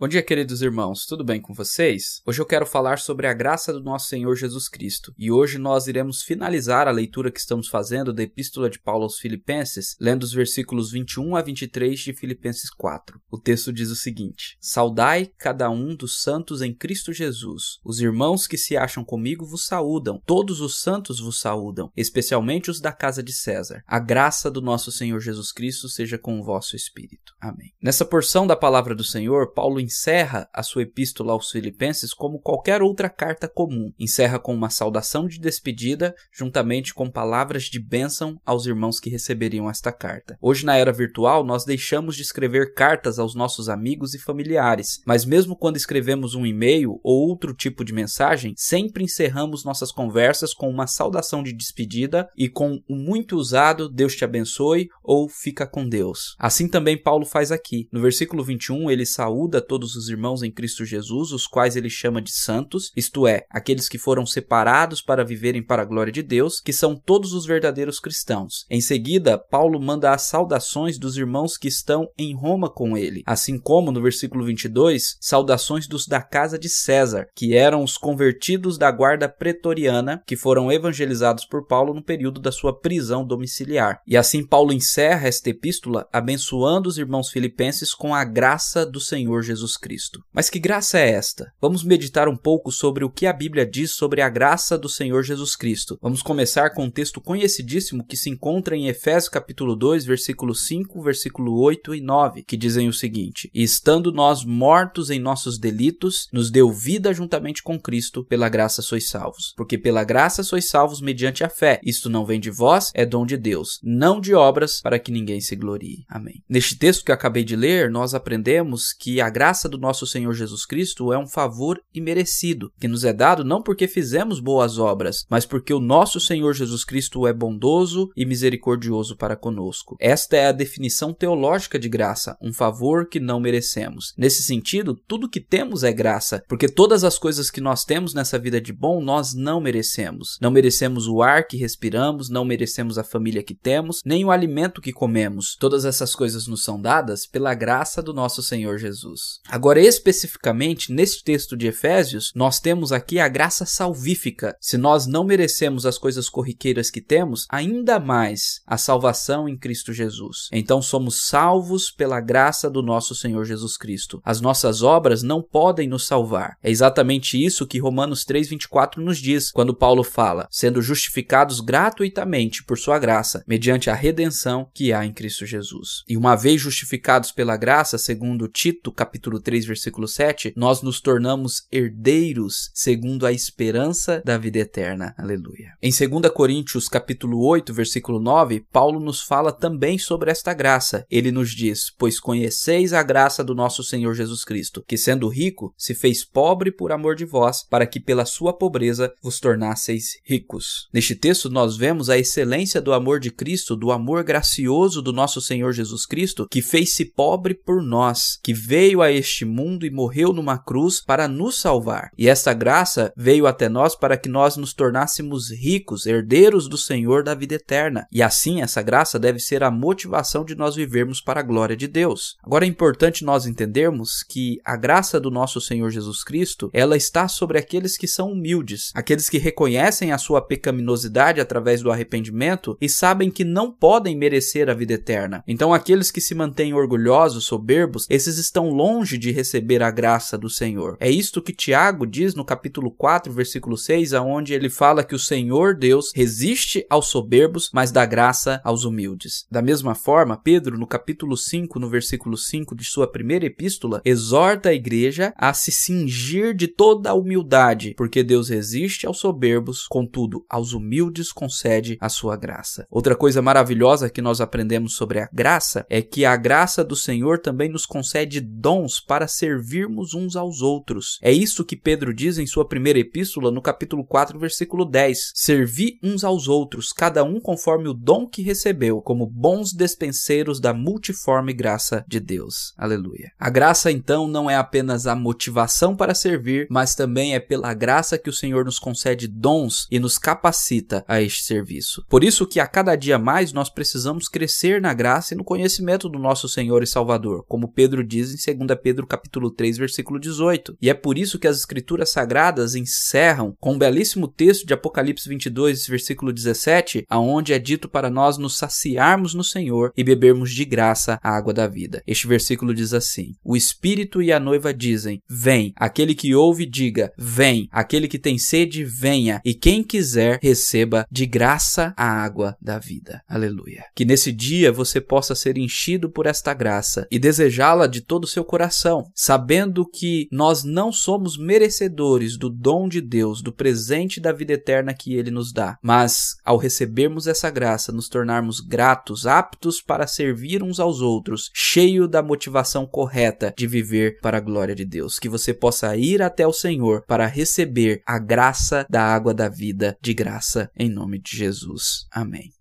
Bom dia, queridos irmãos, tudo bem com vocês? Hoje eu quero falar sobre a graça do nosso Senhor Jesus Cristo e hoje nós iremos finalizar a leitura que estamos fazendo da Epístola de Paulo aos Filipenses, lendo os versículos 21 a 23 de Filipenses 4. O texto diz o seguinte: Saudai cada um dos santos em Cristo Jesus. Os irmãos que se acham comigo vos saúdam, todos os santos vos saúdam, especialmente os da casa de César. A graça do nosso Senhor Jesus Cristo seja com o vosso espírito. Amém. Nessa porção da palavra do Senhor, Paulo encerra a sua epístola aos Filipenses como qualquer outra carta comum. Encerra com uma saudação de despedida, juntamente com palavras de bênção aos irmãos que receberiam esta carta. Hoje, na era virtual, nós deixamos de escrever cartas aos nossos amigos e familiares, mas mesmo quando escrevemos um e-mail ou outro tipo de mensagem, sempre encerramos nossas conversas com uma saudação de despedida e com o muito usado Deus te abençoe ou fica com Deus. Assim também Paulo faz aqui. No versículo 21, ele saúda todos todos os irmãos em Cristo Jesus, os quais ele chama de santos, isto é, aqueles que foram separados para viverem para a glória de Deus, que são todos os verdadeiros cristãos. Em seguida, Paulo manda as saudações dos irmãos que estão em Roma com ele, assim como no versículo 22, saudações dos da casa de César, que eram os convertidos da guarda pretoriana que foram evangelizados por Paulo no período da sua prisão domiciliar. E assim Paulo encerra esta epístola abençoando os irmãos filipenses com a graça do Senhor Jesus Jesus Cristo. Mas que graça é esta? Vamos meditar um pouco sobre o que a Bíblia diz sobre a graça do Senhor Jesus Cristo. Vamos começar com um texto conhecidíssimo que se encontra em Efésios capítulo 2, versículo 5, versículo 8 e 9, que dizem o seguinte: "E estando nós mortos em nossos delitos, nos deu vida juntamente com Cristo, pela graça sois salvos. Porque pela graça sois salvos mediante a fé. Isto não vem de vós, é dom de Deus, não de obras, para que ninguém se glorie." Amém. Neste texto que eu acabei de ler, nós aprendemos que a graça graça do nosso Senhor Jesus Cristo é um favor imerecido, que nos é dado não porque fizemos boas obras, mas porque o nosso Senhor Jesus Cristo é bondoso e misericordioso para conosco. Esta é a definição teológica de graça, um favor que não merecemos. Nesse sentido, tudo que temos é graça, porque todas as coisas que nós temos nessa vida de bom nós não merecemos. Não merecemos o ar que respiramos, não merecemos a família que temos, nem o alimento que comemos. Todas essas coisas nos são dadas pela graça do nosso Senhor Jesus. Agora, especificamente, neste texto de Efésios, nós temos aqui a graça salvífica. Se nós não merecemos as coisas corriqueiras que temos, ainda mais a salvação em Cristo Jesus. Então somos salvos pela graça do nosso Senhor Jesus Cristo. As nossas obras não podem nos salvar. É exatamente isso que Romanos 3:24 nos diz, quando Paulo fala: sendo justificados gratuitamente por sua graça, mediante a redenção que há em Cristo Jesus. E uma vez justificados pela graça, segundo Tito, capítulo capítulo 3, versículo 7, nós nos tornamos herdeiros segundo a esperança da vida eterna. Aleluia. Em 2 Coríntios, capítulo 8, versículo 9, Paulo nos fala também sobre esta graça. Ele nos diz: "Pois conheceis a graça do nosso Senhor Jesus Cristo, que sendo rico, se fez pobre por amor de vós, para que pela sua pobreza vos tornasseis ricos." Neste texto nós vemos a excelência do amor de Cristo, do amor gracioso do nosso Senhor Jesus Cristo, que fez-se pobre por nós, que veio a este mundo e morreu numa cruz para nos salvar. E esta graça veio até nós para que nós nos tornássemos ricos, herdeiros do Senhor da vida eterna. E assim, essa graça deve ser a motivação de nós vivermos para a glória de Deus. Agora é importante nós entendermos que a graça do nosso Senhor Jesus Cristo, ela está sobre aqueles que são humildes, aqueles que reconhecem a sua pecaminosidade através do arrependimento e sabem que não podem merecer a vida eterna. Então, aqueles que se mantêm orgulhosos, soberbos, esses estão longe de receber a graça do Senhor. É isto que Tiago diz no capítulo 4, versículo 6, aonde ele fala que o Senhor Deus resiste aos soberbos, mas dá graça aos humildes. Da mesma forma, Pedro, no capítulo 5, no versículo 5 de sua primeira epístola, exorta a igreja a se cingir de toda a humildade, porque Deus resiste aos soberbos, contudo, aos humildes concede a sua graça. Outra coisa maravilhosa que nós aprendemos sobre a graça é que a graça do Senhor também nos concede dons para servirmos uns aos outros. É isso que Pedro diz em sua primeira epístola, no capítulo 4, versículo 10. Servi uns aos outros, cada um conforme o dom que recebeu, como bons despenseiros da multiforme graça de Deus. Aleluia. A graça, então, não é apenas a motivação para servir, mas também é pela graça que o Senhor nos concede dons e nos capacita a este serviço. Por isso que a cada dia mais nós precisamos crescer na graça e no conhecimento do nosso Senhor e Salvador, como Pedro diz em 2 Pedro Pedro capítulo 3, versículo 18. E é por isso que as escrituras sagradas encerram com um belíssimo texto de Apocalipse 22, versículo 17, aonde é dito para nós nos saciarmos no Senhor e bebermos de graça a água da vida. Este versículo diz assim: O Espírito e a noiva dizem: Vem. Aquele que ouve, diga: Vem. Aquele que tem sede, venha. E quem quiser, receba de graça a água da vida. Aleluia. Que nesse dia você possa ser enchido por esta graça e desejá-la de todo o seu coração, sabendo que nós não somos merecedores do dom de Deus, do presente da vida eterna que ele nos dá. Mas ao recebermos essa graça, nos tornarmos gratos, aptos para servir uns aos outros, cheio da motivação correta de viver para a glória de Deus. Que você possa ir até o Senhor para receber a graça da água da vida de graça em nome de Jesus. Amém.